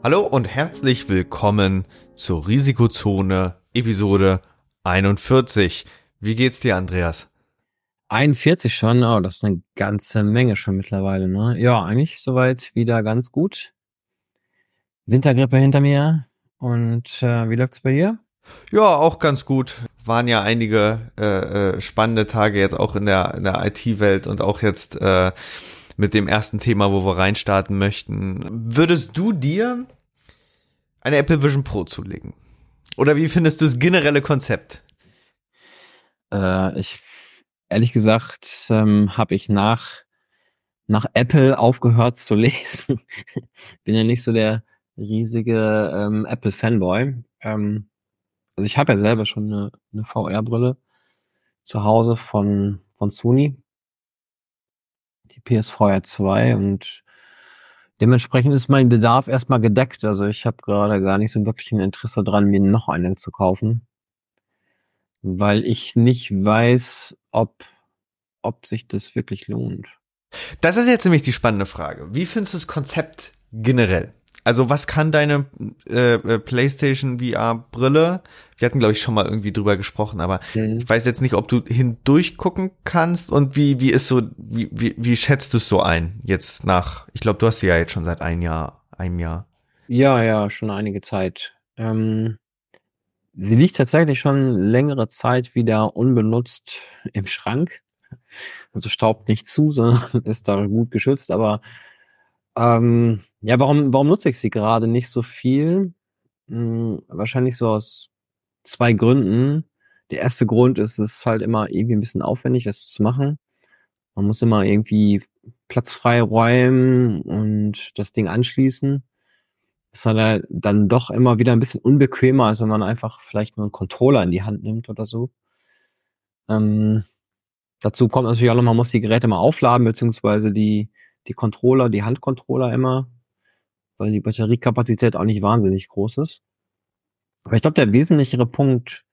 Hallo und herzlich willkommen zur Risikozone Episode 41. Wie geht's dir, Andreas? 41 schon, oh, das ist eine ganze Menge schon mittlerweile, ne? Ja, eigentlich soweit wieder ganz gut. Wintergrippe hinter mir. Und äh, wie läuft's bei dir? Ja, auch ganz gut. Waren ja einige äh, äh spannende Tage jetzt auch in der, in der IT-Welt und auch jetzt äh, mit dem ersten Thema, wo wir reinstarten möchten. Würdest du dir eine Apple Vision Pro zulegen? Oder wie findest du das generelle Konzept? Äh, ich ehrlich gesagt ähm, habe ich nach nach Apple aufgehört zu lesen. Bin ja nicht so der riesige ähm, Apple Fanboy. Ähm, also ich habe ja selber schon eine, eine VR-Brille zu Hause von von Sony, die PSVR 2 und Dementsprechend ist mein Bedarf erstmal gedeckt. Also ich habe gerade gar nicht so wirklich ein Interesse dran, mir noch eine zu kaufen, weil ich nicht weiß, ob, ob sich das wirklich lohnt. Das ist jetzt nämlich die spannende Frage. Wie findest du das Konzept generell? Also was kann deine äh, äh PlayStation VR-Brille? Wir hatten, glaube ich, schon mal irgendwie drüber gesprochen, aber mhm. ich weiß jetzt nicht, ob du hindurch gucken kannst und wie, wie ist so, wie, wie, wie schätzt du es so ein? Jetzt nach, ich glaube, du hast sie ja jetzt schon seit ein Jahr, einem Jahr. Ja, ja, schon einige Zeit. Ähm, sie liegt tatsächlich schon längere Zeit wieder unbenutzt im Schrank. Also staubt nicht zu, sondern ist da gut geschützt, aber ähm, ja, warum, warum nutze ich sie gerade nicht so viel? Hm, wahrscheinlich so aus zwei Gründen. Der erste Grund ist, es ist halt immer irgendwie ein bisschen aufwendig, das zu machen. Man muss immer irgendwie Platz frei räumen und das Ding anschließen. Das ist halt dann doch immer wieder ein bisschen unbequemer, als wenn man einfach vielleicht nur einen Controller in die Hand nimmt oder so. Ähm, dazu kommt natürlich auch noch, man muss die Geräte mal aufladen, beziehungsweise die, die Controller, die Handcontroller immer weil die Batteriekapazität auch nicht wahnsinnig groß ist. Aber ich glaube, der wesentlichere Punkt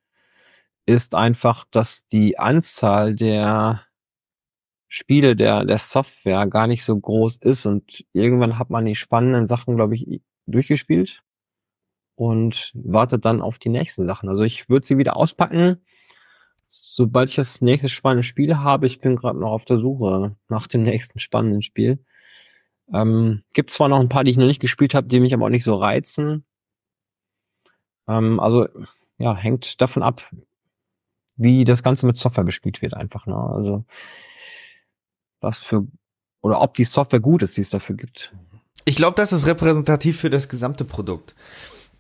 ist einfach, dass die Anzahl der Spiele der, der Software gar nicht so groß ist und irgendwann hat man die spannenden Sachen, glaube ich, durchgespielt und wartet dann auf die nächsten Sachen. Also ich würde sie wieder auspacken, sobald ich das nächste spannende Spiel habe. Ich bin gerade noch auf der Suche nach dem nächsten spannenden Spiel. Ähm, gibt zwar noch ein paar, die ich noch nicht gespielt habe, die mich aber auch nicht so reizen. Ähm, also ja, hängt davon ab, wie das Ganze mit Software bespielt wird, einfach. Ne? Also was für oder ob die Software gut ist, die es dafür gibt. Ich glaube, das ist repräsentativ für das gesamte Produkt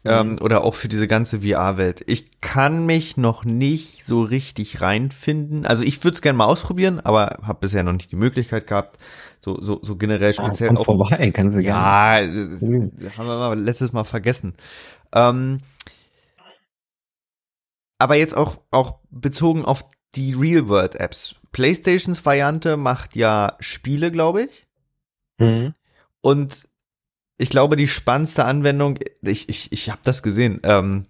ähm, mhm. oder auch für diese ganze VR-Welt. Ich kann mich noch nicht so richtig reinfinden. Also ich würde es gerne mal ausprobieren, aber habe bisher noch nicht die Möglichkeit gehabt. So, so, so generell ah, speziell. Ah, komm vorbei, kannst du ja, gerne. Ja, mhm. haben wir mal letztes Mal vergessen. Ähm, aber jetzt auch, auch bezogen auf die Real-World-Apps. PlayStations Variante macht ja Spiele, glaube ich. Mhm. Und ich glaube, die spannendste Anwendung, ich, ich, ich habe das gesehen, ähm,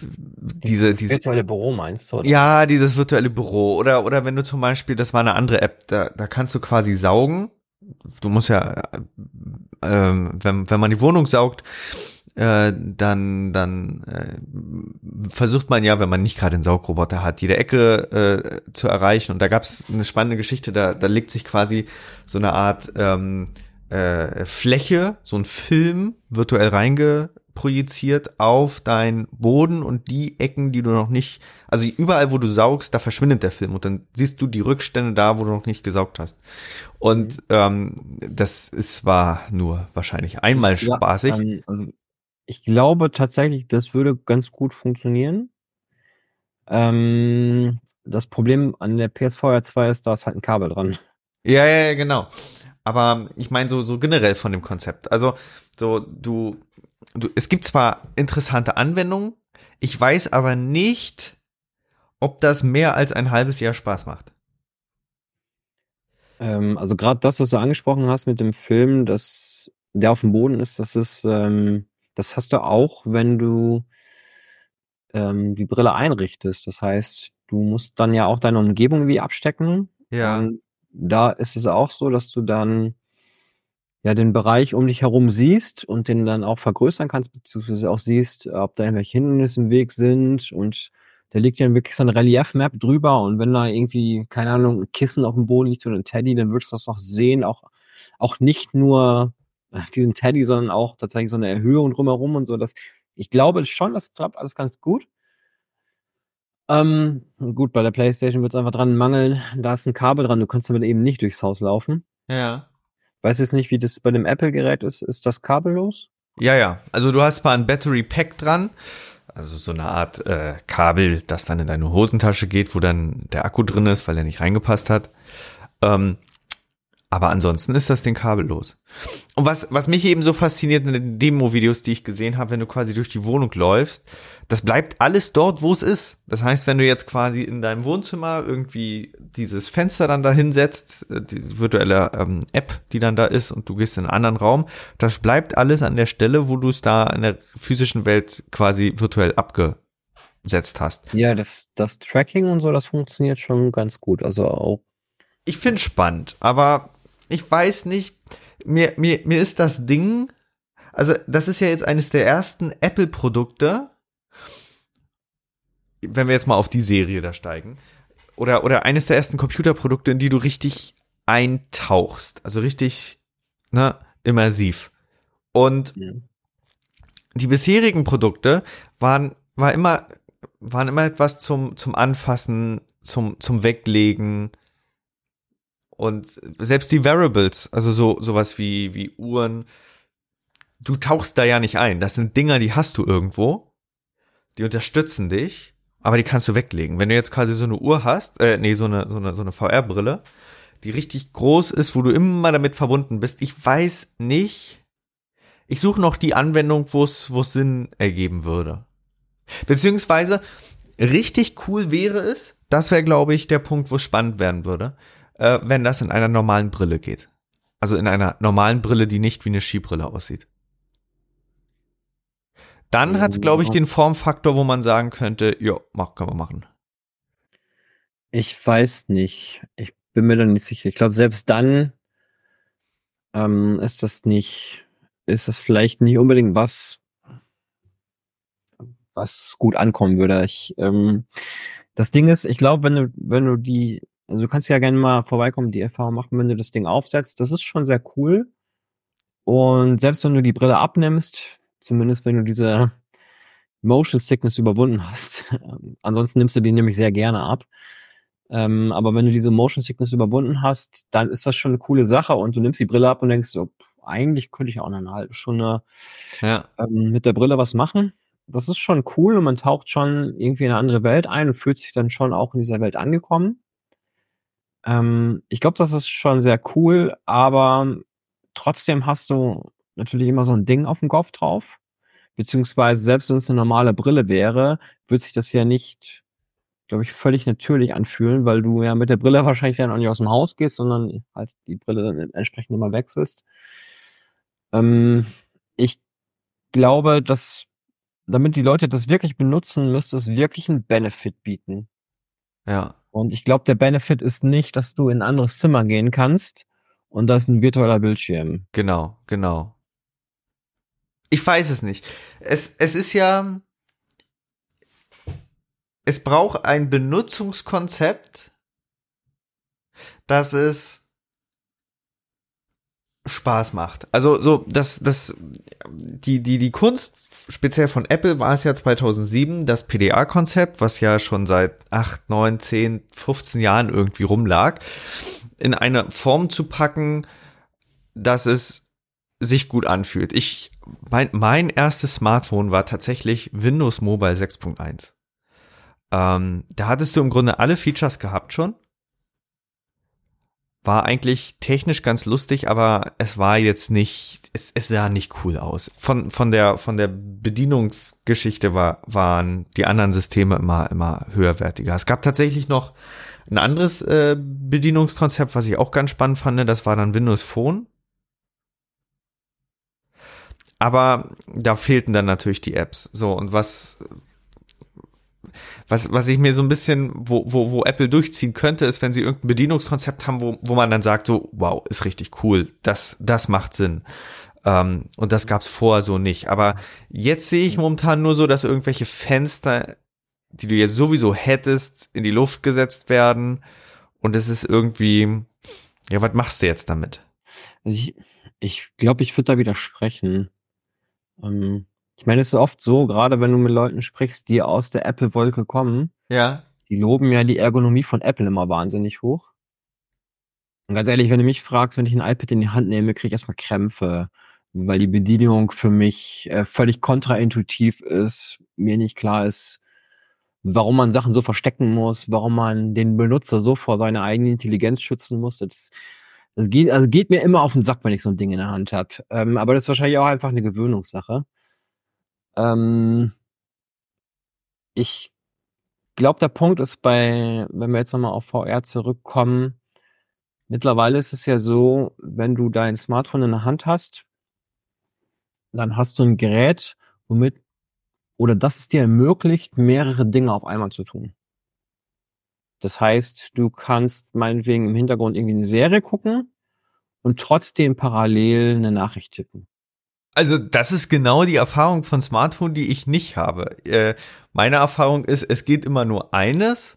diese, diese virtuelle Büro meinst du? Oder? Ja, dieses virtuelle Büro oder oder wenn du zum Beispiel, das war eine andere App, da, da kannst du quasi saugen. Du musst ja, ähm, wenn wenn man die Wohnung saugt, äh, dann dann äh, versucht man ja, wenn man nicht gerade einen Saugroboter hat, jede Ecke äh, zu erreichen. Und da gab es eine spannende Geschichte, da da legt sich quasi so eine Art ähm, äh, Fläche, so ein Film virtuell reinge projiziert auf deinen Boden und die Ecken, die du noch nicht, also überall, wo du saugst, da verschwindet der Film und dann siehst du die Rückstände da, wo du noch nicht gesaugt hast. Und mhm. ähm, das ist war nur wahrscheinlich einmal ja, spaßig. Ähm, also ich glaube tatsächlich, das würde ganz gut funktionieren. Ähm, das Problem an der PSVR 2 ist, da ist halt ein Kabel dran. Ja, ja, ja, genau. Aber ich meine so, so generell von dem Konzept. Also, so, du, du, es gibt zwar interessante Anwendungen, ich weiß aber nicht, ob das mehr als ein halbes Jahr Spaß macht. Ähm, also gerade das, was du angesprochen hast mit dem Film, dass der auf dem Boden ist, das ist, ähm, das hast du auch, wenn du ähm, die Brille einrichtest. Das heißt, du musst dann ja auch deine Umgebung wie abstecken. Ja. Und da ist es auch so, dass du dann ja den Bereich um dich herum siehst und den dann auch vergrößern kannst, beziehungsweise auch siehst, ob da irgendwelche Hindernisse im Weg sind und da liegt ja wirklich so eine Relief-Map drüber und wenn da irgendwie, keine Ahnung, ein Kissen auf dem Boden liegt oder ein Teddy, dann würdest du das auch sehen, auch, auch nicht nur diesen Teddy, sondern auch tatsächlich so eine Erhöhung drumherum und so. Das, ich glaube schon, das klappt alles ganz gut. Ähm, gut, bei der Playstation wird es einfach dran mangeln. Da ist ein Kabel dran, du kannst damit eben nicht durchs Haus laufen. Ja. Weiß jetzt nicht, wie das bei dem Apple-Gerät ist. Ist das kabellos? Ja, ja. Also du hast mal ein Battery Pack dran. Also so eine Art äh, Kabel, das dann in deine Hosentasche geht, wo dann der Akku drin ist, weil er nicht reingepasst hat. Ähm, aber ansonsten ist das Ding kabellos. Und was, was mich eben so fasziniert in den Demo-Videos, die ich gesehen habe, wenn du quasi durch die Wohnung läufst, das bleibt alles dort, wo es ist. Das heißt, wenn du jetzt quasi in deinem Wohnzimmer irgendwie dieses Fenster dann da hinsetzt, äh, die virtuelle ähm, App, die dann da ist, und du gehst in einen anderen Raum, das bleibt alles an der Stelle, wo du es da in der physischen Welt quasi virtuell abgesetzt hast. Ja, das, das Tracking und so, das funktioniert schon ganz gut. Also auch. Ich finde spannend, aber ich weiß nicht, mir, mir, mir ist das Ding, also das ist ja jetzt eines der ersten Apple-Produkte, wenn wir jetzt mal auf die Serie da steigen, oder, oder eines der ersten Computerprodukte, in die du richtig eintauchst, also richtig, ne, immersiv. Und ja. die bisherigen Produkte waren, war immer, waren immer etwas zum, zum Anfassen, zum, zum Weglegen, und selbst die Variables, also so sowas wie wie Uhren, du tauchst da ja nicht ein. Das sind Dinger, die hast du irgendwo. Die unterstützen dich, aber die kannst du weglegen. Wenn du jetzt quasi so eine Uhr hast, äh, nee, so eine so eine so eine VR-Brille, die richtig groß ist, wo du immer damit verbunden bist. Ich weiß nicht. Ich suche noch die Anwendung, wo es wo es Sinn ergeben würde. Beziehungsweise richtig cool wäre es, das wäre glaube ich der Punkt, wo es spannend werden würde äh, wenn das in einer normalen Brille geht. Also in einer normalen Brille, die nicht wie eine Skibrille aussieht. Dann hat es, glaube ich, den Formfaktor, wo man sagen könnte, ja, mach, können wir machen. Ich weiß nicht. Ich bin mir da nicht sicher. Ich glaube, selbst dann ähm, ist das nicht, ist das vielleicht nicht unbedingt was, was gut ankommen würde. Ich, ähm, das Ding ist, ich glaube, wenn du, wenn du die also du kannst ja gerne mal vorbeikommen, die Erfahrung machen, wenn du das Ding aufsetzt. Das ist schon sehr cool. Und selbst wenn du die Brille abnimmst, zumindest wenn du diese Motion Sickness überwunden hast, ansonsten nimmst du die nämlich sehr gerne ab. Ähm, aber wenn du diese Motion Sickness überwunden hast, dann ist das schon eine coole Sache und du nimmst die Brille ab und denkst so, eigentlich könnte ich auch noch eine halbe Stunde ja. ähm, mit der Brille was machen. Das ist schon cool und man taucht schon irgendwie in eine andere Welt ein und fühlt sich dann schon auch in dieser Welt angekommen. Ähm, ich glaube, das ist schon sehr cool, aber trotzdem hast du natürlich immer so ein Ding auf dem Kopf drauf. Beziehungsweise, selbst wenn es eine normale Brille wäre, würde sich das ja nicht, glaube ich, völlig natürlich anfühlen, weil du ja mit der Brille wahrscheinlich dann auch nicht aus dem Haus gehst, sondern halt die Brille dann entsprechend immer wechselst. Ähm, ich glaube, dass damit die Leute das wirklich benutzen, müsste es wirklich einen Benefit bieten. Ja. Und ich glaube, der Benefit ist nicht, dass du in ein anderes Zimmer gehen kannst und da ist ein virtueller Bildschirm. Genau, genau. Ich weiß es nicht. Es, es ist ja, es braucht ein Benutzungskonzept, dass es Spaß macht. Also so, dass das die die die Kunst speziell von Apple war es ja 2007 das PDA-Konzept, was ja schon seit 8, 9, 10, 15 Jahren irgendwie rumlag, in eine Form zu packen, dass es sich gut anfühlt. Ich, mein, mein erstes Smartphone war tatsächlich Windows Mobile 6.1. Ähm, da hattest du im Grunde alle Features gehabt schon war eigentlich technisch ganz lustig, aber es war jetzt nicht, es, es sah nicht cool aus. Von, von der, von der Bedienungsgeschichte war, waren die anderen Systeme immer, immer höherwertiger. Es gab tatsächlich noch ein anderes äh, Bedienungskonzept, was ich auch ganz spannend fand, das war dann Windows Phone. Aber da fehlten dann natürlich die Apps. So, und was, was, was ich mir so ein bisschen, wo, wo, wo Apple durchziehen könnte, ist, wenn sie irgendein Bedienungskonzept haben, wo, wo man dann sagt, so, wow, ist richtig cool, das, das macht Sinn. Ähm, und das gab's vorher so nicht. Aber jetzt sehe ich momentan nur so, dass irgendwelche Fenster, die du jetzt sowieso hättest, in die Luft gesetzt werden. Und es ist irgendwie, ja, was machst du jetzt damit? Also ich glaube, ich, glaub, ich würde da widersprechen. Ähm, ich meine, es ist oft so, gerade wenn du mit Leuten sprichst, die aus der Apple-Wolke kommen, Ja. die loben ja die Ergonomie von Apple immer wahnsinnig hoch. Und ganz ehrlich, wenn du mich fragst, wenn ich ein iPad in die Hand nehme, kriege ich erstmal Krämpfe, weil die Bedienung für mich äh, völlig kontraintuitiv ist, mir nicht klar ist, warum man Sachen so verstecken muss, warum man den Benutzer so vor seiner eigenen Intelligenz schützen muss. Das, das geht, also geht mir immer auf den Sack, wenn ich so ein Ding in der Hand habe. Ähm, aber das ist wahrscheinlich auch einfach eine Gewöhnungssache. Ähm, ich glaube, der Punkt ist bei, wenn wir jetzt nochmal auf VR zurückkommen, mittlerweile ist es ja so, wenn du dein Smartphone in der Hand hast, dann hast du ein Gerät, womit oder das es dir ermöglicht, mehrere Dinge auf einmal zu tun. Das heißt, du kannst meinetwegen im Hintergrund irgendwie eine Serie gucken und trotzdem parallel eine Nachricht tippen. Also das ist genau die Erfahrung von Smartphone, die ich nicht habe. Äh, meine Erfahrung ist, es geht immer nur eines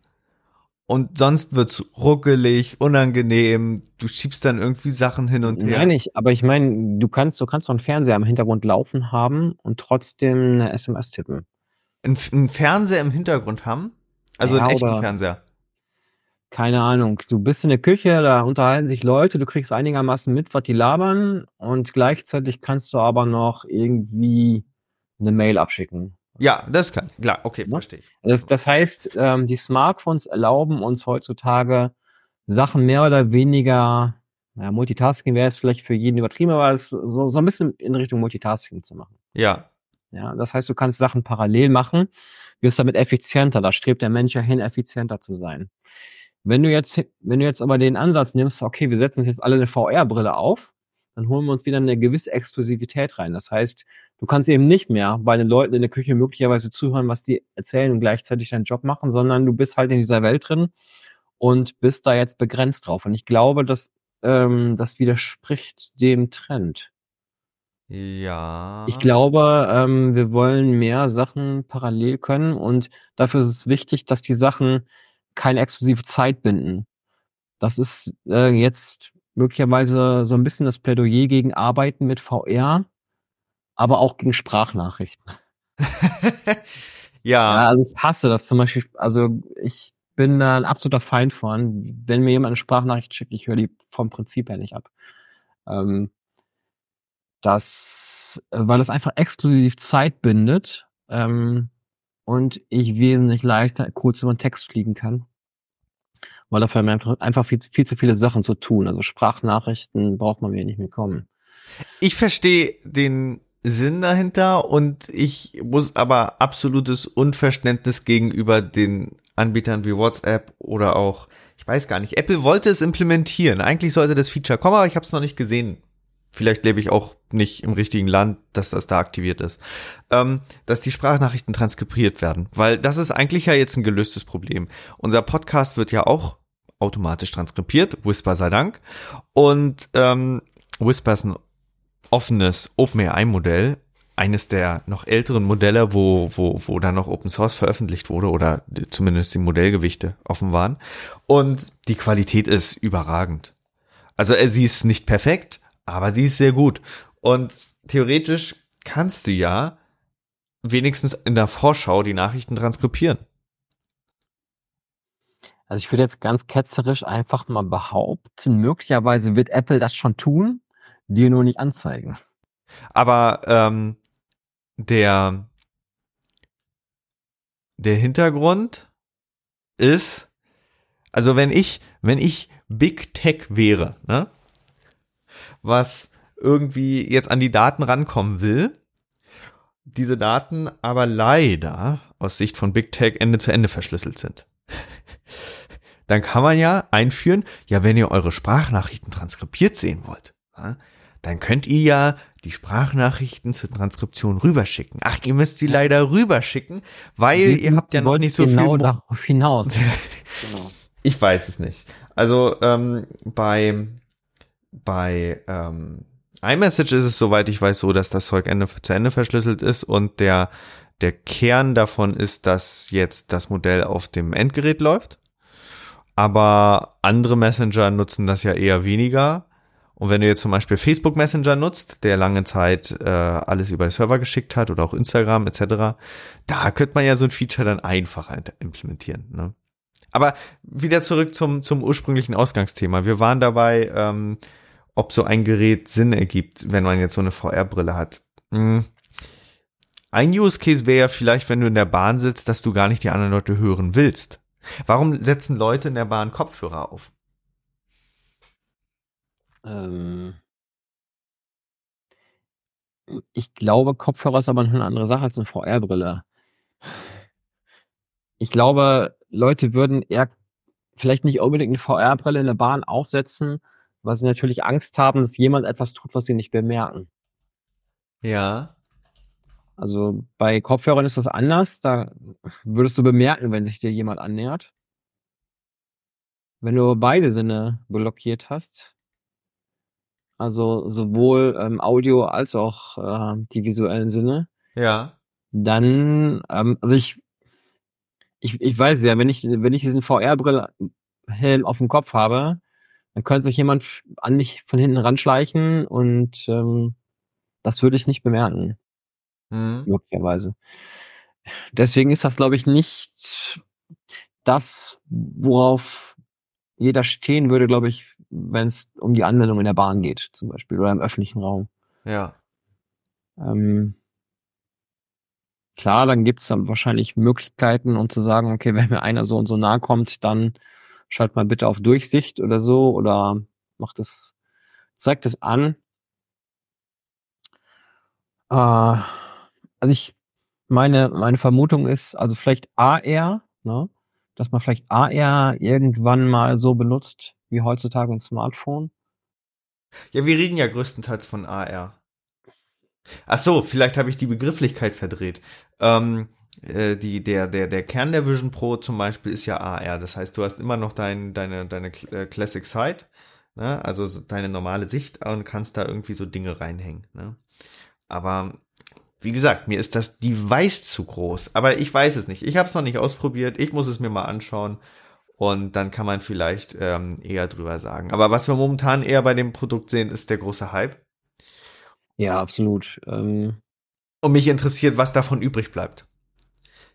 und sonst wird's ruckelig, unangenehm. Du schiebst dann irgendwie Sachen hin und her. Nein, nicht. Aber ich meine, du kannst, du kannst doch einen Fernseher im Hintergrund laufen haben und trotzdem eine SMS tippen. Ein, ein Fernseher im Hintergrund haben? Also Ja, einen echten Fernseher. Keine Ahnung. Du bist in der Küche, da unterhalten sich Leute, du kriegst einigermaßen mit, was die labern und gleichzeitig kannst du aber noch irgendwie eine Mail abschicken. Ja, das kann. Klar, okay, Ja. verstehe ich. Das, das heißt, ähm, die Smartphones erlauben uns heutzutage Sachen mehr oder weniger, ja, Multitasking wäre jetzt vielleicht für jeden übertrieben, aber es so, so ein bisschen in Richtung Multitasking zu machen. Ja. Ja, das heißt, du kannst Sachen parallel machen, wirst damit effizienter. Da strebt der Mensch ja hin, effizienter zu sein. Wenn du jetzt, wenn du jetzt aber den Ansatz nimmst, okay, wir setzen jetzt alle eine VR-Brille auf, dann holen wir uns wieder eine gewisse Exklusivität rein. Das heißt, du kannst eben nicht mehr bei den Leuten in der Küche möglicherweise zuhören, was die erzählen und gleichzeitig deinen Job machen, sondern du bist halt in dieser Welt drin und bist da jetzt begrenzt drauf. Und ich glaube, dass ähm, das widerspricht dem Trend. Ja. Ich glaube, ähm, wir wollen mehr Sachen parallel können und dafür ist es wichtig, dass die Sachen keine exklusive Zeit binden. Das ist äh, jetzt möglicherweise so ein bisschen das Plädoyer gegen Arbeiten mit VR, aber auch gegen Sprachnachrichten. Ja, ja. also ich hasse das zum Beispiel. Also ich bin da ein absoluter Feind von. Wenn mir jemand eine Sprachnachricht schickt, ich höre die vom Prinzip her nicht ab. Ähm, das, weil es einfach exklusiv Zeit bindet ähm, und ich wesentlich leichter kurz über den Text fliegen kann. Weil dafür haben wir einfach, viel, viel zu viele Sachen zu tun. Also Sprachnachrichten braucht man mir nicht mehr kommen. Ich verstehe den Sinn dahinter und ich muss aber absolutes Unverständnis gegenüber den Anbietern wie WhatsApp oder auch, ich weiß gar nicht, Apple wollte es implementieren. Eigentlich sollte das Feature kommen, aber ich habe es noch nicht gesehen. Vielleicht lebe ich auch nicht im richtigen Land, dass das da aktiviert ist. Ähm, dass die Sprachnachrichten transkribiert werden, weil das ist eigentlich ja jetzt ein gelöstes Problem. Unser Podcast wird ja auch automatisch transkribiert, Whisper sei Dank. Und ähm, Whisper ist ein offenes OpenAI-Modell, eines der noch älteren Modelle, wo, wo, wo dann noch Open Source veröffentlicht wurde oder zumindest die Modellgewichte offen waren. Und die Qualität ist überragend. Also sie ist nicht perfekt, aber sie ist sehr gut. Und theoretisch kannst du ja wenigstens in der Vorschau die Nachrichten transkribieren. Also ich würde jetzt ganz ketzerisch einfach mal behaupten, möglicherweise wird Apple das schon tun, dir nur nicht anzeigen. Aber ähm, der der Hintergrund ist, also wenn ich, wenn ich Big Tech wäre, ne, was irgendwie jetzt an die Daten rankommen will, diese Daten aber leider aus Sicht von Big Tech Ende zu Ende verschlüsselt sind. Dann kann man ja einführen, ja, wenn ihr eure Sprachnachrichten transkribiert sehen wollt, dann könnt ihr ja die Sprachnachrichten zur Transkription rüberschicken. Ach, ihr müsst sie leider rüberschicken, weil Wir ihr habt ja noch nicht so genau viel. Mo- darauf hinaus. genau. Ich weiß es nicht. Also ähm, bei bei ähm, iMessage ist es soweit ich weiß so, dass das Zeug Ende zu Ende verschlüsselt ist und der der Kern davon ist, dass jetzt das Modell auf dem Endgerät läuft. Aber andere Messenger nutzen das ja eher weniger. Und wenn du jetzt zum Beispiel Facebook Messenger nutzt, der lange Zeit äh, alles über den Server geschickt hat oder auch Instagram etc., da könnte man ja so ein Feature dann einfacher implementieren. Ne? Aber wieder zurück zum, zum ursprünglichen Ausgangsthema. Wir waren dabei, ähm, ob so ein Gerät Sinn ergibt, wenn man jetzt so eine VR-Brille hat. Hm. Ein Use Case wäre ja vielleicht, wenn du in der Bahn sitzt, dass du gar nicht die anderen Leute hören willst. Warum setzen Leute in der Bahn Kopfhörer auf? Ähm, ich glaube, Kopfhörer ist aber eine andere Sache als eine VR-Brille. Ich glaube, Leute würden eher vielleicht nicht unbedingt eine VR-Brille in der Bahn aufsetzen, weil sie natürlich Angst haben, dass jemand etwas tut, was sie nicht bemerken. Ja. Also bei Kopfhörern ist das anders. Da würdest du bemerken, wenn sich dir jemand annähert. Wenn du beide Sinne blockiert hast, also sowohl ähm, Audio als auch äh, die visuellen Sinne, Ja. dann, ähm, also ich, ich, ich weiß ja, wenn ich, wenn ich diesen VR-Brille-Helm auf dem Kopf habe, dann könnte sich jemand an mich von hinten ranschleichen und ähm, das würde ich nicht bemerken Hm. möglicherweise. Deswegen ist das, glaube ich, nicht das, worauf jeder stehen würde, glaube ich, wenn es um die Anwendung in der Bahn geht, zum Beispiel, oder im öffentlichen Raum. Ja. Ähm, klar, dann gibt es dann wahrscheinlich Möglichkeiten, um zu sagen, okay, wenn mir einer so und so nahe kommt, dann schalt mal bitte auf Durchsicht oder so, oder macht es, zeigt es an. Äh, also ich, meine, meine Vermutung ist, also vielleicht AR, ne? dass man vielleicht AR irgendwann mal so benutzt, wie heutzutage ein Smartphone. Ja, wir reden ja größtenteils von AR. Ach so, vielleicht habe ich die Begrifflichkeit verdreht. Ähm, äh, die, der, der, der Kern der Vision Pro zum Beispiel ist ja AR. Das heißt, du hast immer noch dein, deine, deine äh, Classic Sight, ne? also so deine normale Sicht und kannst da irgendwie so Dinge reinhängen. Ne? Aber wie gesagt, mir ist das Device zu groß. Aber ich weiß es nicht. Ich habe es noch nicht ausprobiert. Ich muss es mir mal anschauen. Und dann kann man vielleicht ähm, eher drüber sagen. Aber was wir momentan eher bei dem Produkt sehen, ist der große Hype. Ja, absolut. Ähm, Und mich interessiert, was davon übrig bleibt.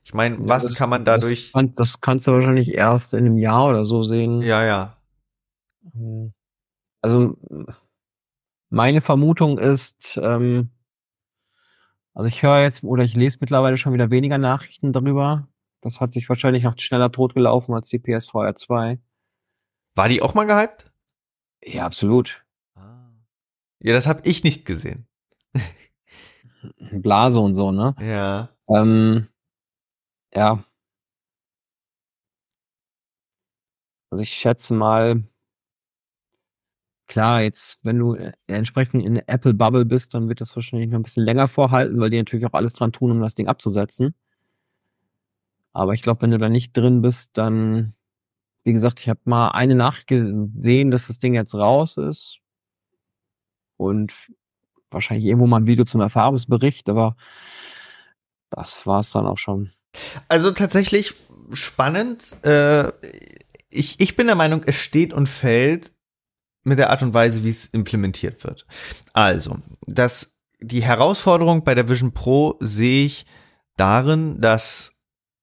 Ich meine, ja, was das- kann man dadurch. Das, kann, das kannst du wahrscheinlich erst in einem Jahr oder so sehen. ja, ja. Ähm, Also meine Vermutung ist, ähm, also ich höre jetzt oder ich lese mittlerweile schon wieder weniger Nachrichten darüber. Das hat sich wahrscheinlich noch schneller totgelaufen als die PSVR 2. War die auch mal gehypt? Ja, absolut. Ja, das habe ich nicht gesehen. Blase und so, ne? Ja. Ähm, ja. Also ich schätze mal, klar, jetzt, wenn du äh, entsprechend in der Apple Bubble bist, dann wird das wahrscheinlich noch ein bisschen länger vorhalten, weil die natürlich auch alles dran tun, um das Ding abzusetzen. Aber ich glaube, wenn du da nicht drin bist, dann, wie gesagt, ich habe mal eine Nacht gesehen, dass das Ding jetzt raus ist. Und wahrscheinlich irgendwo mal ein Video zum Erfahrungsbericht, aber das war's dann auch schon. Also tatsächlich spannend. Äh, ich, ich bin der Meinung, es steht und fällt mit der Art und Weise, wie es implementiert wird. Also, das, die Herausforderung bei der Vision Pro sehe ich darin, dass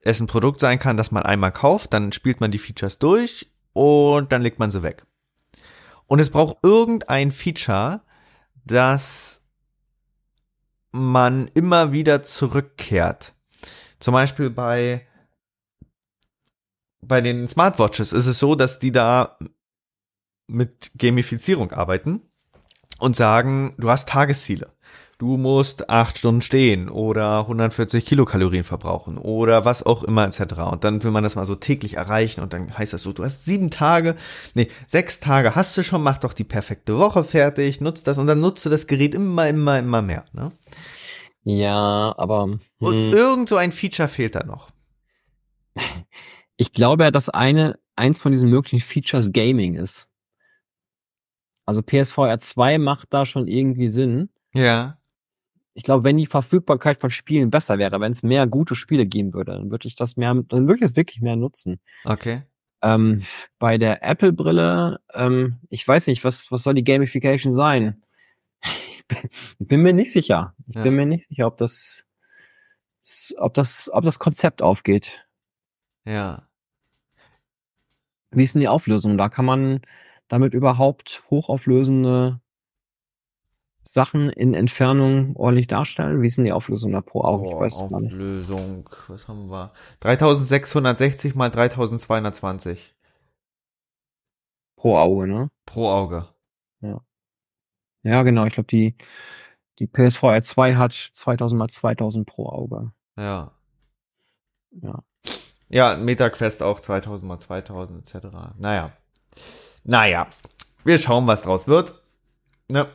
es ein Produkt sein kann, das man einmal kauft, dann spielt man die Features durch und dann legt man sie weg. Und es braucht irgendein Feature, das man immer wieder zurückkehrt. Zum Beispiel bei, bei den Smartwatches ist es so, dass die da mit Gamifizierung arbeiten und sagen, du hast Tagesziele. Du musst acht Stunden stehen oder 140 Kilokalorien verbrauchen oder was auch immer etc. Und dann will man das mal so täglich erreichen und dann heißt das so, du hast sieben Tage, nee, sechs Tage hast du schon, mach doch die perfekte Woche fertig, nutzt das und dann nutzt du das Gerät immer, immer, immer mehr. Ne? Ja, aber. Hm. Und irgend so ein Feature fehlt da noch. Ich glaube ja, dass eine, eins von diesen möglichen Features Gaming ist. Also PSVR 2 macht da schon irgendwie Sinn. Ja. Ich glaube, wenn die Verfügbarkeit von Spielen besser wäre, wenn es mehr gute Spiele geben würde, dann würde ich das mehr, dann würde ich es wirklich mehr nutzen. Okay. Ähm, bei der Apple-Brille, ähm, ich weiß nicht, was, was soll die Gamification sein? Ich bin mir nicht sicher. Ich Ja. bin mir nicht sicher, ob das, ob das, ob das Konzept aufgeht. Ja. Wie ist denn die Auflösung? Da kann man damit überhaupt hochauflösende Sachen in Entfernung ordentlich darstellen? Wie ist denn die Auflösung da pro Auge? ich Boah, weiß gar nicht. Auflösung, was haben wir? 3660 mal 3220 Pro Auge, ne? pro Auge. Ja, genau. Ich glaube, die, die PSVR 2 hat 2000 mal 2000 pro Auge. Ja. Ja. Ja, MetaQuest auch 2000 mal 2000 etc. Naja. Naja. Wir schauen, was draus wird. Ne?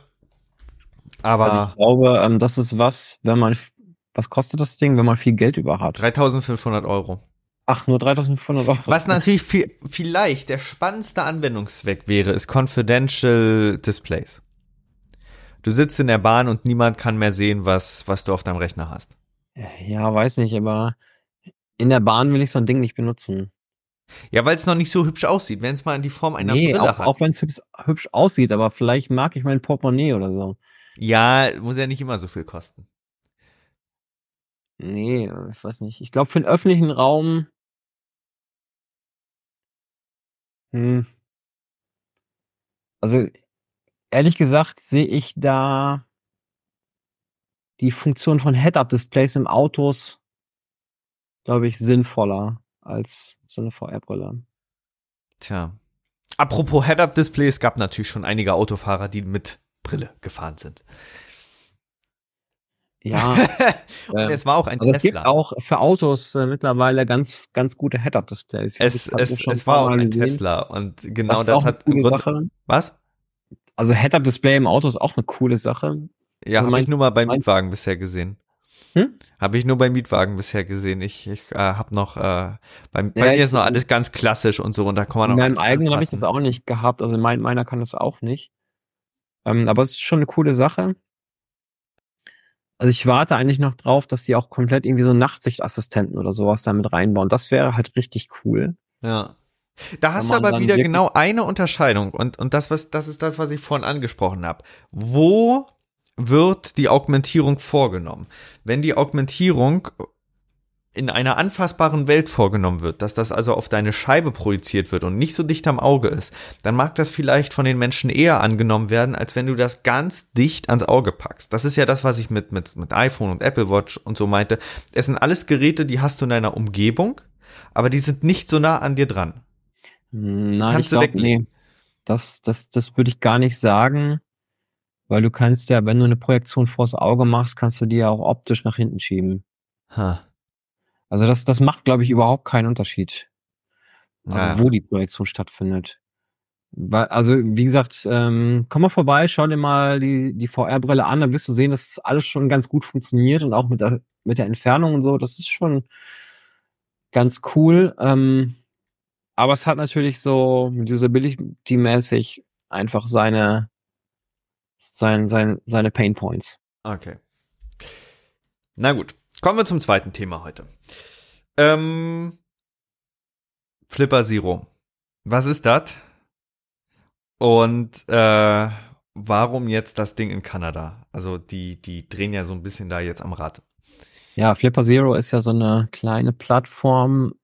Aber Also ich glaube, ähm, das ist was, wenn man, was kostet das Ding, wenn man viel Geld über hat? 3500 Euro. Ach, nur 3500 Euro. Was natürlich viel, vielleicht der spannendste Anwendungszweck wäre, ist Confidential Displays. Du sitzt in der Bahn und niemand kann mehr sehen, was, was du auf deinem Rechner hast. Ja, weiß nicht, aber in der Bahn will ich so ein Ding nicht benutzen. Ja, weil es noch nicht so hübsch aussieht, wenn es mal in die Form einer nee, Brille auch, hat. auch wenn es hübsch, hübsch aussieht, aber vielleicht mag ich mein Portemonnaie oder so. Ja, muss ja nicht immer so viel kosten. Nee, ich weiß nicht. Ich glaube, für den öffentlichen Raum. Hm. Also, ehrlich gesagt, sehe ich da die Funktion von Head-Up-Displays im Autos, glaube ich, sinnvoller als so eine VR-Brille. Tja. Apropos Head-Up-Display, es gab natürlich schon einige Autofahrer, die mit Brille gefahren sind. Ja, Und ähm, es war auch ein also es gibt Tesla. auch für Autos äh, mittlerweile ganz, ganz gute Head-Up-Displays. Es, grad es, es war auch ein gesehen. Tesla und genau Das das hat im Grunde, was? Also Head-Up-Display im Auto ist auch eine coole Sache. Ja, Also habe ich nur mal bei mein- Mietwagen bisher gesehen. Hm? Habe ich nur bei Mietwagen bisher gesehen. Ich, ich äh, habe noch, äh, bei, bei Ja, mir ist noch alles ganz klassisch und so und da kann man In auch meinem alles eigenen habe ich das auch nicht gehabt. Also mein, meiner kann das auch nicht. Ähm, aber es ist schon eine coole Sache. Also ich warte eigentlich noch drauf, dass die auch komplett irgendwie so Nachtsichtassistenten oder sowas damit reinbauen. Das wäre halt richtig cool. Ja. Da hast du aber wieder genau eine Unterscheidung und, und das, was, das ist das, was ich vorhin angesprochen habe. Wo wird die Augmentierung vorgenommen? Wenn die Augmentierung in einer anfassbaren Welt vorgenommen wird, dass das also auf deine Scheibe projiziert wird und nicht so dicht am Auge ist, dann mag das vielleicht von den Menschen eher angenommen werden, als wenn du das ganz dicht ans Auge packst. Das ist ja das, was ich mit, mit, mit iPhone und Apple Watch und so meinte. Es sind alles Geräte, die hast du in deiner Umgebung, aber die sind nicht so nah an dir dran. Nein, Kannst ich du glaube, weglegen. nee. Das, das, das würde ich gar nicht sagen. Weil du kannst ja, wenn du eine Projektion vors Auge machst, kannst du die ja auch optisch nach hinten schieben. Ha. Also das, das macht, glaube ich, überhaupt keinen Unterschied. Also Naja. wo die Projektion stattfindet. Weil, also, wie gesagt, ähm, komm mal vorbei, schau dir mal die, die VR-Brille an, dann wirst du sehen, dass alles schon ganz gut funktioniert und auch mit der, mit der Entfernung und so, das ist schon ganz cool. Ähm, aber es hat natürlich so usability-mäßig einfach seine, sein, sein, seine Pain Points. Okay. Na gut, kommen wir zum zweiten Thema heute. Ähm, Flipper Zero. Was ist das? Und äh, warum jetzt das Ding in Kanada? Also die, die drehen ja so ein bisschen da jetzt am Rad. Ja, Flipper Zero ist ja so eine kleine Plattform,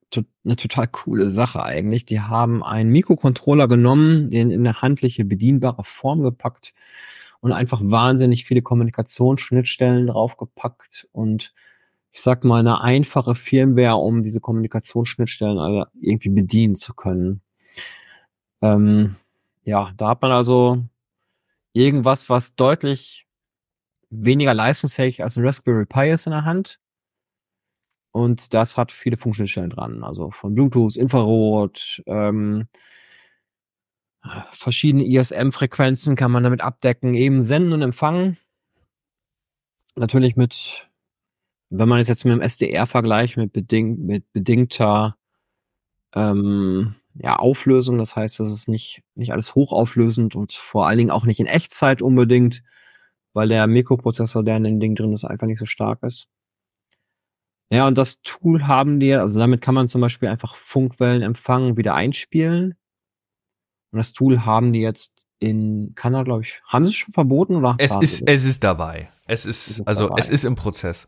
eine total coole Sache eigentlich. Die haben einen Mikrocontroller genommen, den in eine handliche, bedienbare Form gepackt und einfach wahnsinnig viele Kommunikationsschnittstellen draufgepackt und ich sag mal eine einfache Firmware, um diese Kommunikationsschnittstellen alle irgendwie bedienen zu können. Ähm, ja, da hat man also irgendwas, was deutlich weniger leistungsfähig als ein Raspberry Pi ist in der Hand. Und das hat viele Funktionsstellen dran. Also von Bluetooth, Infrarot, ähm, verschiedene ISM-Frequenzen kann man damit abdecken, eben senden und empfangen. Natürlich mit, wenn man es jetzt mit dem SDR vergleicht, mit, beding mit bedingter ähm, ja, Auflösung. Das heißt, das ist nicht, nicht alles hochauflösend und vor allen Dingen auch nicht in Echtzeit unbedingt, weil der Mikroprozessor, der in dem Ding drin ist, einfach nicht so stark ist. Ja, und das Tool haben die, also damit kann man zum Beispiel einfach Funkwellen empfangen, wieder einspielen. Und das Tool haben die jetzt in Kanada, glaube ich, haben sie es schon verboten oder? Es ist, es ist dabei. Es ist, ist also dabei. es ist im Prozess.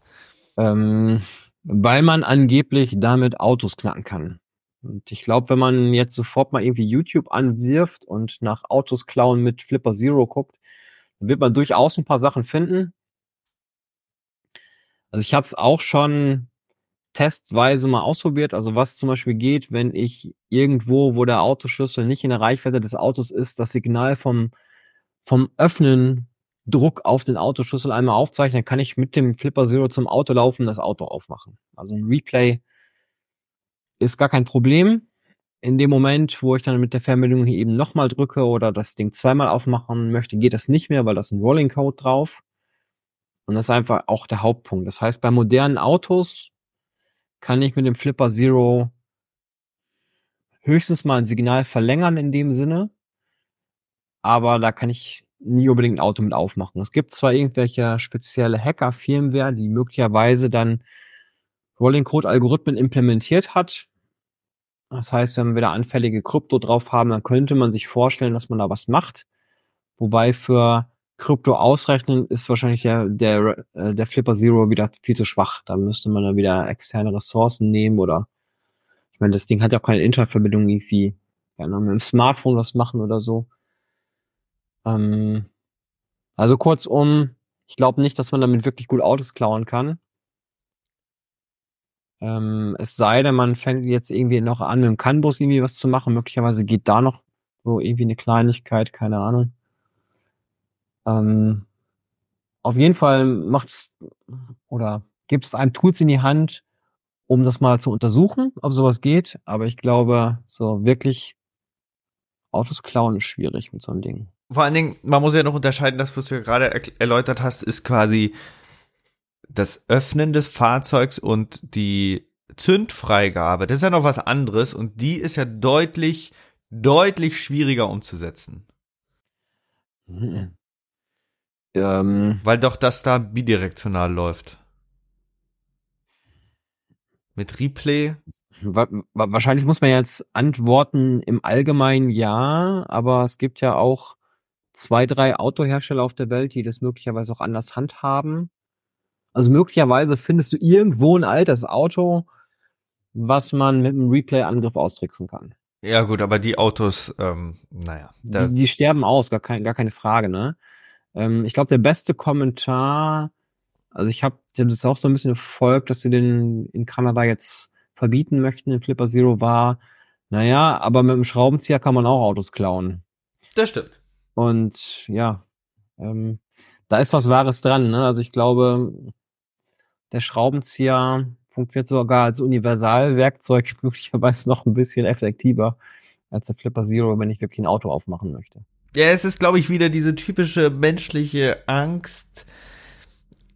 Ähm, weil man angeblich damit Autos knacken kann. Und ich glaube, wenn man jetzt sofort mal irgendwie YouTube anwirft und nach Autos klauen mit Flipper Zero guckt, dann wird man durchaus ein paar Sachen finden. Also ich habe es auch schon testweise mal ausprobiert. Also was zum Beispiel geht, wenn ich irgendwo, wo der Autoschlüssel nicht in der Reichweite des Autos ist, das Signal vom, vom Öffnen Druck auf den Autoschlüssel einmal aufzeichnen, kann ich mit dem Flipper Zero zum Auto laufen, das Auto aufmachen. Also ein Replay ist gar kein Problem. In dem Moment, wo ich dann mit der Fernbedienung hier eben nochmal drücke oder das Ding zweimal aufmachen möchte, geht das nicht mehr, weil da ist ein Rolling Code drauf. Und das ist einfach auch der Hauptpunkt. Das heißt, bei modernen Autos kann ich mit dem Flipper Zero höchstens mal ein Signal verlängern in dem Sinne. Aber da kann ich nie unbedingt ein Auto mit aufmachen. Es gibt zwar irgendwelche spezielle Hacker-Firmware, die möglicherweise dann Rolling Code Algorithmen implementiert hat. Das heißt, wenn wir da anfällige Krypto drauf haben, dann könnte man sich vorstellen, dass man da was macht. Wobei für Krypto ausrechnen ist wahrscheinlich der, der, äh, der Flipper Zero wieder viel zu schwach. Da müsste man dann wieder externe Ressourcen nehmen oder ich meine, das Ding hat ja auch keine Internetverbindung irgendwie. Ja, mit dem Smartphone was machen oder so. Ähm, also kurzum, ich glaube nicht, dass man damit wirklich gut Autos klauen kann. Ähm, es sei denn, man fängt jetzt irgendwie noch an, mit dem CAN-Bus irgendwie was zu machen. Möglicherweise geht da noch so irgendwie eine Kleinigkeit, keine Ahnung. Ähm, auf jeden Fall macht's oder gibt es einem Tools in die Hand, um das mal zu untersuchen, ob sowas geht. Aber ich glaube, so wirklich Autos klauen ist schwierig mit so einem Ding. Vor allen Dingen, man muss ja noch unterscheiden, das, was du ja gerade erläutert hast, ist quasi das Öffnen des Fahrzeugs und die Zündfreigabe, das ist ja noch was anderes und die ist ja deutlich, deutlich schwieriger umzusetzen. Ähm, Weil doch das da bidirektional läuft. Mit Replay? Wahrscheinlich muss man jetzt antworten im Allgemeinen ja, aber es gibt ja auch zwei, drei Autohersteller auf der Welt, die das möglicherweise auch anders handhaben. Also möglicherweise findest du irgendwo ein altes Auto, was man mit einem Replay-Angriff austricksen kann. Ja gut, aber die Autos, ähm, naja. Die, die, sterben aus, gar, kein, gar keine Frage, ne? Ähm, ich glaube, der beste Kommentar, also ich habe das auch so ein bisschen verfolgt, dass sie den in Kanada jetzt verbieten möchten, in Flipper Zero war, naja, aber mit dem Schraubenzieher kann man auch Autos klauen. Das stimmt. Und ja, ähm, da ist was Wahres dran, ne? Also ich glaube, der Schraubenzieher funktioniert sogar als Universalwerkzeug möglicherweise noch ein bisschen effektiver als der Flipper Zero, wenn ich wirklich ein Auto aufmachen möchte. Ja, es ist, glaube ich, wieder diese typische menschliche Angst.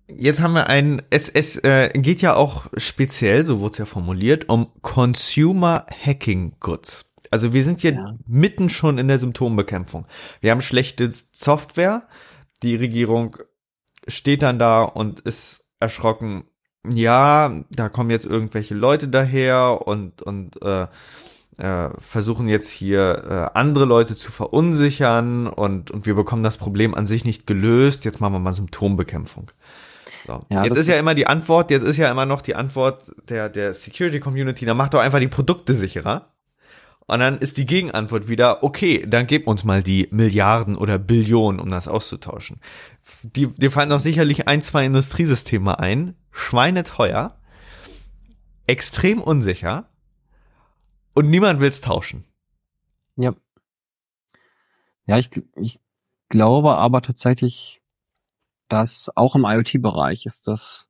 Jetzt haben wir ein, es, es äh, geht ja auch speziell, so wurde es ja formuliert, um Consumer Hacking Goods. Also wir sind hier ja. mitten schon in der Symptombekämpfung. Wir haben schlechte Software. Die Regierung steht dann da und ist erschrocken, ja, da kommen jetzt irgendwelche Leute daher und, und äh, äh, versuchen jetzt hier äh, andere Leute zu verunsichern und, und wir bekommen das Problem an sich nicht gelöst. Jetzt machen wir mal Symptombekämpfung. So. Ja, jetzt das ist ja ist- immer die Antwort, jetzt ist ja immer noch die Antwort der, der Security Community, dann macht doch einfach die Produkte sicherer. Und dann ist die Gegenantwort wieder, okay, dann gib uns mal die Milliarden oder Billionen, um das auszutauschen. Die, dir fallen doch sicherlich ein, zwei Industriesysteme ein, schweineteuer, extrem unsicher und niemand will's tauschen. Ja. Ja, ich, ich glaube aber tatsächlich, dass auch im IoT-Bereich ist das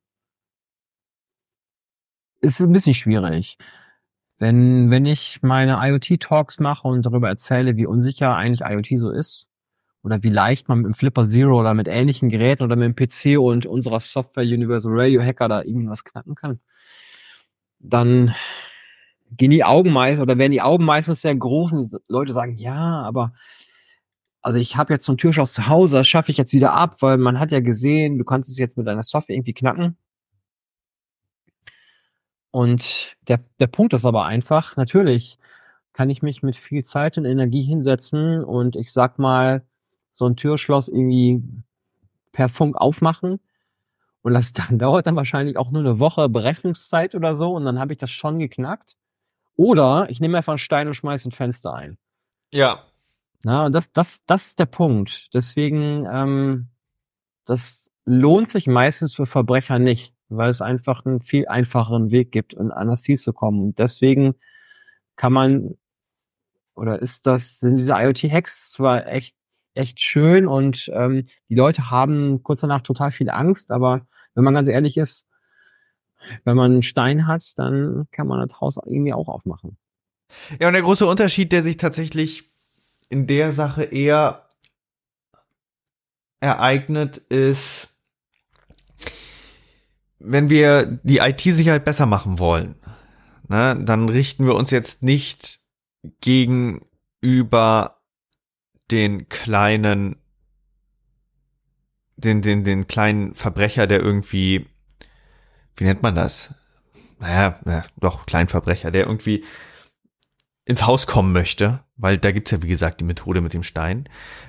ist ein bisschen schwierig. Wenn, wenn ich meine IoT-Talks mache und darüber erzähle, wie unsicher eigentlich IoT so ist, oder wie leicht man mit dem Flipper Zero oder mit ähnlichen Geräten oder mit dem PC und unserer Software Universal Radio Hacker da irgendwas knacken kann, dann gehen die Augen meist oder werden die Augen meistens sehr groß und die Leute sagen, ja, aber also ich habe jetzt so ein Türschloss zu Hause, das schaffe ich jetzt wieder ab, weil man hat ja gesehen, du kannst es jetzt mit deiner Software irgendwie knacken. Und der, der Punkt ist aber einfach, natürlich kann ich mich mit viel Zeit und Energie hinsetzen und ich sag mal, so ein Türschloss irgendwie per Funk aufmachen. Und das dann dauert dann wahrscheinlich auch nur eine Woche Berechnungszeit oder so und dann habe ich das schon geknackt. Oder ich nehme einfach einen Stein und schmeiße ein Fenster ein. Ja. Na, und das, das, das ist der Punkt. Deswegen, ähm, das lohnt sich meistens für Verbrecher nicht, weil es einfach einen viel einfacheren Weg gibt, um an das Ziel zu kommen. Und deswegen kann man, oder ist das, sind diese IoT-Hacks zwar echt, echt schön und ähm, die Leute haben kurz danach total viel Angst, aber wenn man ganz ehrlich ist, wenn man einen Stein hat, dann kann man das Haus irgendwie auch aufmachen. Ja, und der große Unterschied, der sich tatsächlich in der Sache eher ereignet, ist, wenn wir die IT-Sicherheit besser machen wollen, ne, dann richten wir uns jetzt nicht gegenüber den kleinen, den, den, den kleinen Verbrecher, der irgendwie, wie nennt man das? Naja, ja, doch, Kleinverbrecher, der irgendwie ins Haus kommen möchte, weil da gibt's ja, wie gesagt, die Methode mit dem Stein.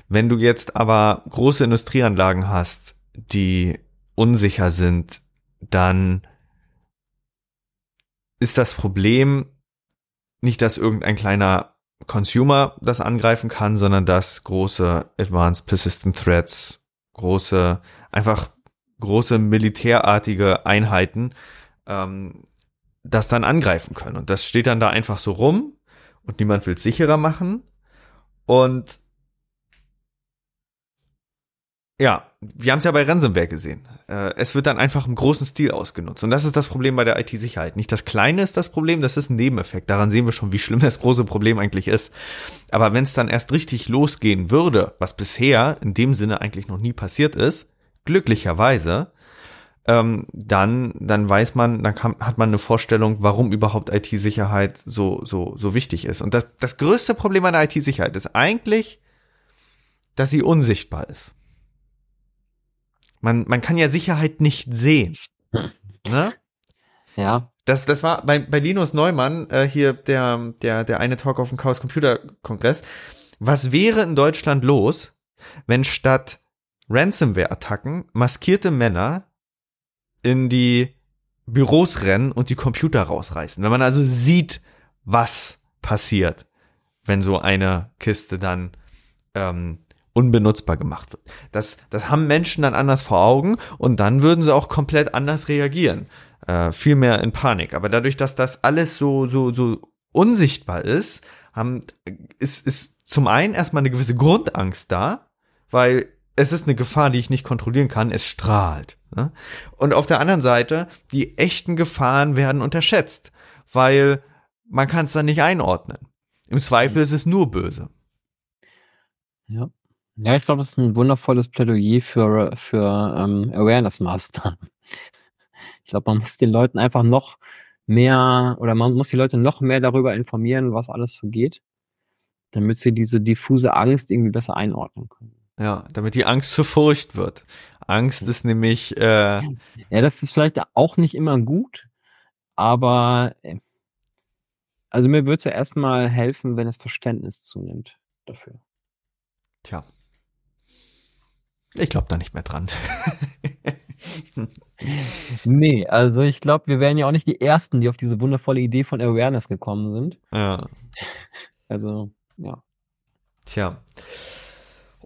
Wenn du jetzt aber große Industrieanlagen hast, die unsicher sind, dann ist das Problem nicht, dass irgendein kleiner Consumer das angreifen kann, sondern dass große Advanced Persistent Threats, große, einfach große militärartige Einheiten ähm, das dann angreifen können. Und das steht dann da einfach so rum und niemand will es sicherer machen. Und ja, wir haben es ja bei Ransomware gesehen. Äh, es wird dann einfach im großen Stil ausgenutzt. Und das ist das Problem bei der IT-Sicherheit. Nicht das Kleine ist das Problem, das ist ein Nebeneffekt. Daran sehen wir schon, wie schlimm das große Problem eigentlich ist. Aber wenn es dann erst richtig losgehen würde, was bisher in dem Sinne eigentlich noch nie passiert ist, glücklicherweise, ähm, dann, dann weiß man, dann kann, hat man eine Vorstellung, warum überhaupt IT-Sicherheit so, so, so wichtig ist. Und das, das größte Problem an der IT-Sicherheit ist eigentlich, dass sie unsichtbar ist. Man, man kann ja Sicherheit nicht sehen. Ne? Ja. Das, das war bei, bei Linus Neumann, äh, hier der, der, der eine Talk auf dem Chaos Computer Kongress. Was wäre in Deutschland los, wenn statt Ransomware-Attacken maskierte Männer in die Büros rennen und die Computer rausreißen? Wenn man also sieht, was passiert, wenn so eine Kiste dann ähm, unbenutzbar gemacht wird. Das, das haben Menschen dann anders vor Augen und dann würden sie auch komplett anders reagieren. Äh, viel in Panik. Aber dadurch, dass das alles so, so, so unsichtbar ist, haben, ist, ist zum einen erstmal eine gewisse Grundangst da, weil es ist eine Gefahr, die ich nicht kontrollieren kann, es strahlt. Ne? Und auf der anderen Seite, die echten Gefahren werden unterschätzt, weil man kann es dann nicht einordnen. Im Zweifel ist es nur böse. Ja. Ja, ich glaube, das ist ein wundervolles Plädoyer für, für ähm, Awareness-Maßnahmen. Ich glaube, man muss den Leuten einfach noch mehr oder man muss die Leute noch mehr darüber informieren, was alles so geht, damit sie diese diffuse Angst irgendwie besser einordnen können. Ja, damit die Angst zur Furcht wird. Angst ist nämlich, äh, Ja, das ist vielleicht auch nicht immer gut, aber äh, also mir würde es ja erstmal helfen, wenn das Verständnis zunimmt dafür. tja. Ich glaube da nicht mehr dran. nee, also ich glaube, wir wären ja auch nicht die Ersten, die auf diese wundervolle Idee von Awareness gekommen sind. Ja. Also, ja. Tja.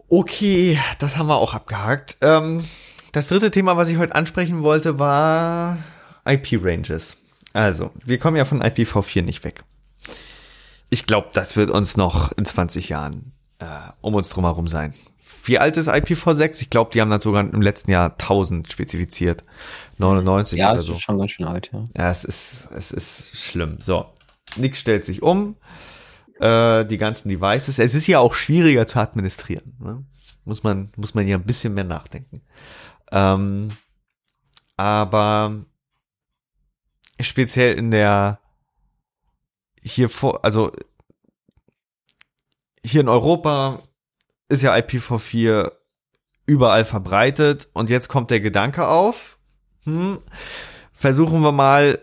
Okay, das haben wir auch abgehakt. Ähm, das dritte Thema, was ich heute ansprechen wollte, war IP-Ranges. Also, wir kommen ja von IPv4 nicht weg. Ich glaube, das wird uns noch in 20 Jahren äh, um uns drumherum sein. Wie alt ist IPv6? Ich glaube, die haben dann sogar im letzten Jahr 1000 spezifiziert. 99 ja, oder es so. ist schon ganz schön alt, ja. Ja, es ist, es ist schlimm. So, nix stellt sich um. Äh, die ganzen Devices. Es ist ja auch schwieriger zu administrieren. Ne? Muss man, muss man ja ein bisschen mehr nachdenken. Ähm, aber speziell in der hier vor, also hier in Europa ist ja IPv4 überall verbreitet und jetzt kommt der Gedanke auf, hm, versuchen wir mal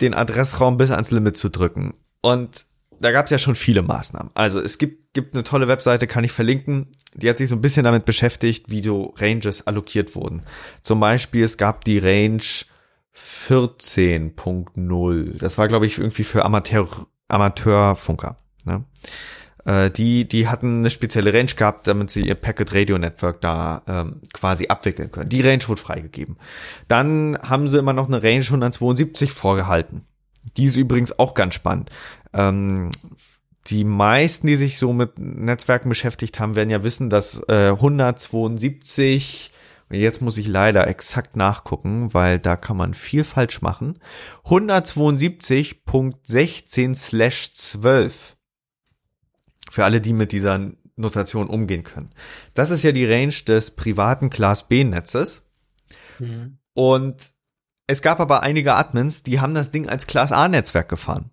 den Adressraum bis ans Limit zu drücken. Und da gab es ja schon viele Maßnahmen. Also es gibt, gibt eine tolle Webseite, kann ich verlinken, die hat sich so ein bisschen damit beschäftigt, wie so Ranges allokiert wurden. Zum Beispiel, es gab die Range 14.0. Das war, glaube ich, irgendwie für Amateur, Amateurfunker. Ne? Äh, die, die hatten eine spezielle Range gehabt, damit sie ihr Packet Radio Network da ähm, quasi abwickeln können. Die Range wurde freigegeben. Dann haben sie immer noch eine Range 172 vorgehalten. Die ist übrigens auch ganz spannend. Ähm, die meisten, die sich so mit Netzwerken beschäftigt haben, werden ja wissen, dass äh, 172 Jetzt muss ich leider exakt nachgucken, weil da kann man viel falsch machen. 172.16 slash 12. Für alle, die mit dieser Notation umgehen können. Das ist ja die Range des privaten Class B Netzes. Mhm. Und es gab aber einige Admins, die haben das Ding als Class A Netzwerk gefahren.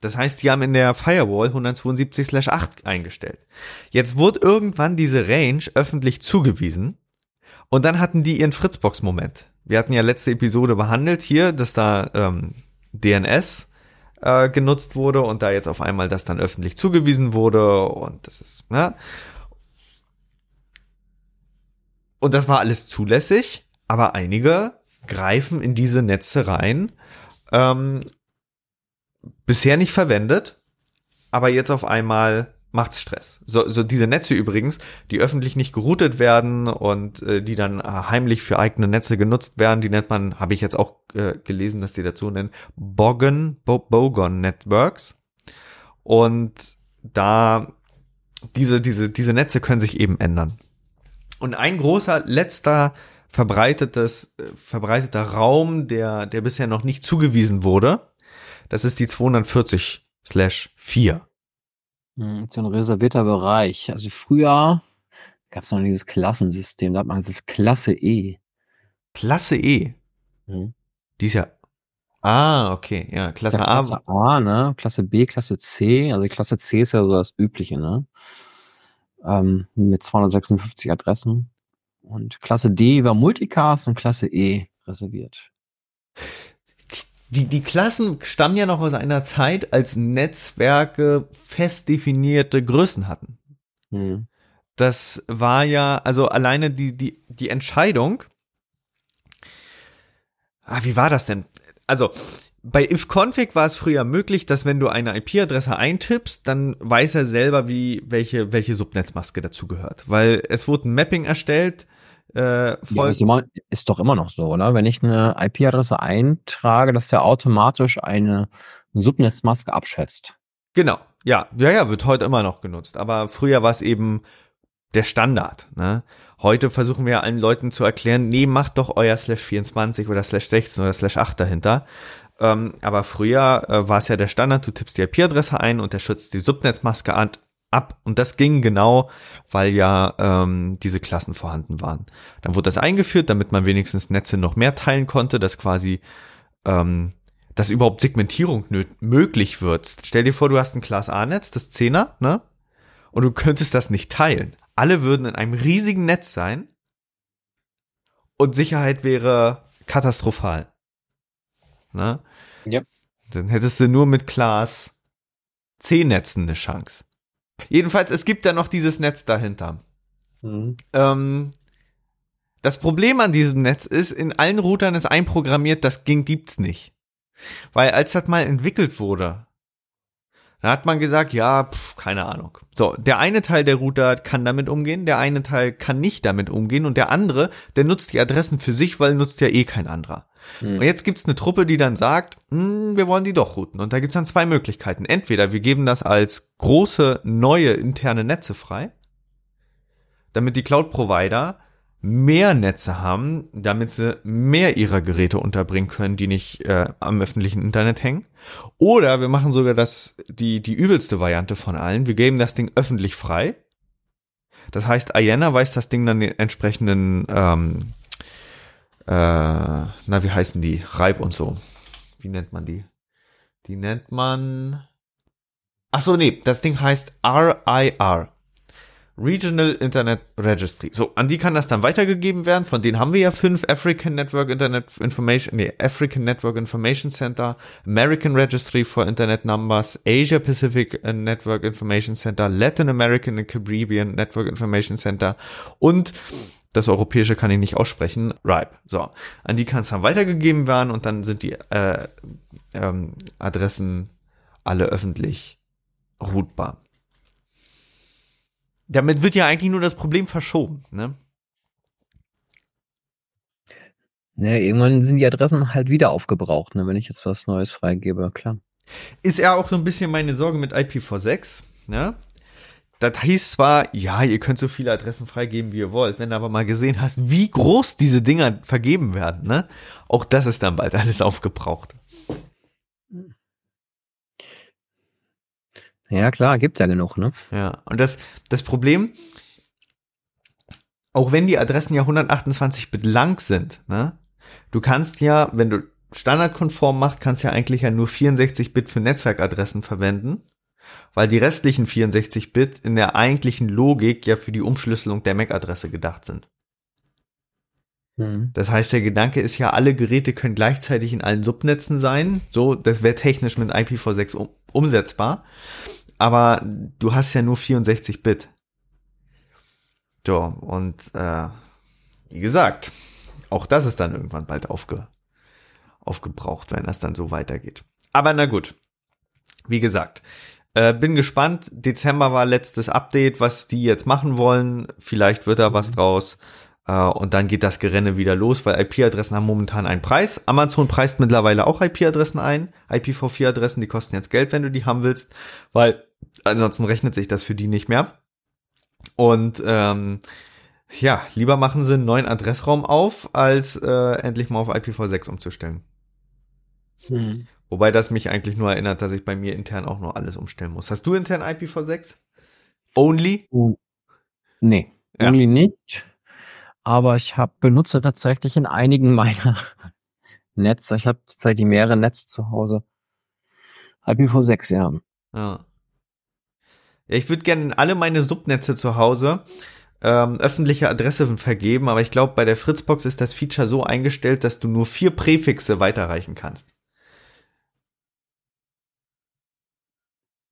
Das heißt, die haben in der Firewall 172/8 eingestellt. Jetzt wurde irgendwann diese Range öffentlich zugewiesen und dann hatten die ihren Fritzbox-Moment. Wir hatten ja letzte Episode behandelt hier, dass da ähm, DNS äh, genutzt wurde und da jetzt auf einmal das dann öffentlich zugewiesen wurde und das ist, ne? Und das war alles zulässig, aber einige greifen in diese Netze rein, ähm, bisher nicht verwendet, aber jetzt auf einmal macht's Stress. So, so diese Netze übrigens, die öffentlich nicht geroutet werden und äh, die dann äh, heimlich für eigene Netze genutzt werden, die nennt man, habe ich jetzt auch äh, gelesen, dass die dazu nennen, Bogon, Bo Bogon Networks. Und da diese, diese, diese Netze können sich eben ändern. Und ein großer letzter verbreitetes, verbreiteter Raum, der, der bisher noch nicht zugewiesen wurde, das ist die 240 slash 4. Hm, So ein reservierter Bereich. Also früher gab es noch dieses Klassensystem, da hat man das Klasse E. Klasse E. Mhm. Die ist ja. Ah, okay, ja, Klasse Ja, A. Klasse A, ne? Klasse B, Klasse C. Also Klasse C ist ja so das Übliche, ne? Ähm, mit 256 Adressen. Und Klasse D war Multicast und Klasse E reserviert. Die, die Klassen stammen ja noch aus einer Zeit, als Netzwerke fest definierte Größen hatten. Hm. Das war ja, also alleine die, die, die Entscheidung. Ah, wie war das denn? Also, bei ifconfig war es früher möglich, dass wenn du eine IP-Adresse eintippst, dann weiß er selber, wie, welche, welche Subnetzmaske dazugehört. Weil es wurde ein Mapping erstellt, äh, Ja, ist, immer, ist doch immer noch so, oder? Wenn ich eine IP-Adresse eintrage, dass der automatisch eine Subnetzmaske abschätzt. Genau, ja, ja, ja, wird heute immer noch genutzt. Aber früher war es eben der Standard. Ne? Heute versuchen wir allen Leuten zu erklären, nee, macht doch euer Slash 24 oder Slash 16 oder Slash 8 dahinter. Ähm, aber früher äh, war es ja der Standard, du tippst die IP-Adresse ein und der schützt die Subnetzmaske an, ab. Und das ging genau, weil ja ähm, diese Klassen vorhanden waren. Dann wurde das eingeführt, damit man wenigstens Netze noch mehr teilen konnte, dass quasi ähm, dass überhaupt Segmentierung möglich wird. Stell dir vor, du hast ein Class A-Netz, das 10er, ne? Und du könntest das nicht teilen. Alle würden in einem riesigen Netz sein und Sicherheit wäre katastrophal. Ne? Ja. Dann hättest du nur mit Class C-Netzen eine Chance. Jedenfalls, es gibt da noch dieses Netz dahinter. Mhm. Ähm, Das Problem an diesem Netz ist, in allen Routern ist einprogrammiert, das ging, gibt's nicht. Weil als das mal entwickelt wurde, da hat man gesagt, ja, pf, keine Ahnung. So, der eine Teil der Router kann damit umgehen, der eine Teil kann nicht damit umgehen und der andere, der nutzt die Adressen für sich, weil nutzt ja eh kein anderer. Hm. Und jetzt gibt's eine Truppe, die dann sagt, hm, wir wollen die doch routen. Und da gibt's dann zwei Möglichkeiten. Entweder wir geben das als große neue interne Netze frei, damit die Cloud-Provider mehr Netze haben, damit sie mehr ihrer Geräte unterbringen können, die nicht äh, am öffentlichen Internet hängen. Oder wir machen sogar das, die, die übelste Variante von allen. Wir geben das Ding öffentlich frei. Das heißt, Ayana weist das Ding dann den entsprechenden, ähm, äh, na, wie heißen die? Reib und so. Wie nennt man die? Die nennt man. Ach so, nee, das Ding heißt RIR. Regional Internet Registry. So, an die kann das dann weitergegeben werden. Von denen haben wir ja fünf. African Network Internet Information, nee, African Network Information Center, American Registry for Internet Numbers, Asia Pacific Network Information Center, Latin American and Caribbean Network Information Center und das europäische kann ich nicht aussprechen, RIPE. So, an die kann es dann weitergegeben werden und dann sind die äh, ähm, Adressen alle öffentlich routbar. Damit wird ja eigentlich nur das Problem verschoben. Ne? Ne, irgendwann sind die Adressen halt wieder aufgebraucht, ne, wenn ich jetzt was Neues freigebe, klar. Ist ja auch so ein bisschen meine Sorge mit IPv6. Ne? Das hieß zwar, ja, ihr könnt so viele Adressen freigeben, wie ihr wollt. Wenn du aber mal gesehen hast, wie groß diese Dinger vergeben werden, ne? auch das ist dann bald alles aufgebraucht. Ja, klar, gibt's ja genug, ne? Ja, und das, das Problem, auch wenn die Adressen ja 128 Bit lang sind, ne, du kannst ja, wenn du standardkonform machst, kannst ja eigentlich ja nur 64 Bit für Netzwerkadressen verwenden, weil die restlichen 64 Bit in der eigentlichen Logik ja für die Umschlüsselung der MAC-Adresse gedacht sind. Hm. Das heißt, der Gedanke ist ja, alle Geräte können gleichzeitig in allen Subnetzen sein. So, das wäre technisch mit IPv6 um, umsetzbar. Aber du hast ja nur 64 Bit. So, und äh, wie gesagt, auch das ist dann irgendwann bald aufge, aufgebraucht, wenn das dann so weitergeht. Aber na gut. Wie gesagt, äh, bin gespannt. Dezember war letztes Update, was die jetzt machen wollen. Vielleicht wird da was draus. Äh, und dann geht das Gerenne wieder los, weil IP-Adressen haben momentan einen Preis. Amazon preist mittlerweile auch IP-Adressen ein. IPv4-Adressen, die kosten jetzt Geld, wenn du die haben willst, weil ansonsten rechnet sich das für die nicht mehr. Und ähm, ja, lieber machen sie einen neuen Adressraum auf, als äh, endlich mal auf IPv6 umzustellen. Hm. Wobei das mich eigentlich nur erinnert, dass ich bei mir intern auch noch alles umstellen muss. Hast du intern IPv6? Only? Uh, nee, Ja. only nicht. Aber ich habe benutze tatsächlich in einigen meiner Netze, ich habe tatsächlich mehrere Netze zu Hause. IPv6, ja. Ja. Ja, ich würde gerne in alle meine Subnetze zu Hause ähm, öffentliche Adresse vergeben, aber ich glaube, bei der Fritzbox ist das Feature so eingestellt, dass du nur vier Präfixe weiterreichen kannst.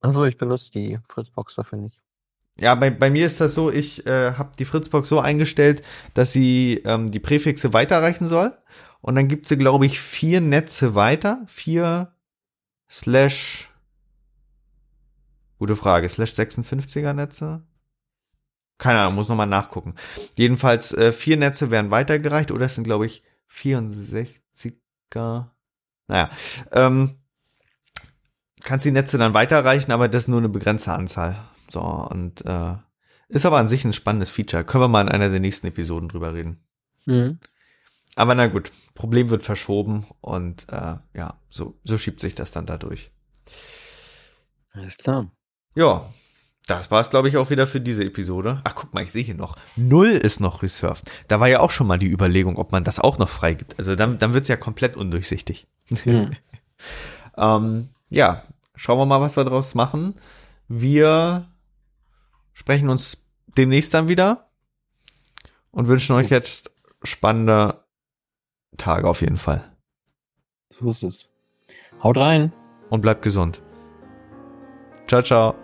Also ich benutze die Fritzbox dafür nicht. Ja, bei, bei mir ist das so, ich äh, habe die Fritzbox so eingestellt, dass sie ähm, die Präfixe weiterreichen soll. Und dann gibt sie, glaube ich, vier Netze weiter. Vier slash, gute Frage, slash 56er Netze? Keine Ahnung, muss nochmal nachgucken. Jedenfalls, äh, vier Netze werden weitergereicht oder es sind, glaube ich, 64er. Naja, ähm, kannst die Netze dann weiterreichen, aber das ist nur eine begrenzte Anzahl. So, und äh, ist aber an sich ein spannendes Feature. Können wir mal in einer der nächsten Episoden drüber reden. Mhm. Aber na gut, Problem wird verschoben und äh, ja, so, so schiebt sich das dann dadurch. Alles klar. Ja, das war's, glaube ich, auch wieder für diese Episode. Ach, guck mal, ich sehe hier noch. Null ist noch reserved. Da war ja auch schon mal die Überlegung, ob man das auch noch freigibt. Also dann, dann wird's ja komplett undurchsichtig. Mhm. Ähm, ja, schauen wir mal, was wir draus machen. Wir sprechen uns demnächst dann wieder und wünschen euch jetzt spannende Tage auf jeden Fall. So ist es. Haut rein. Und bleibt gesund. Ciao, ciao.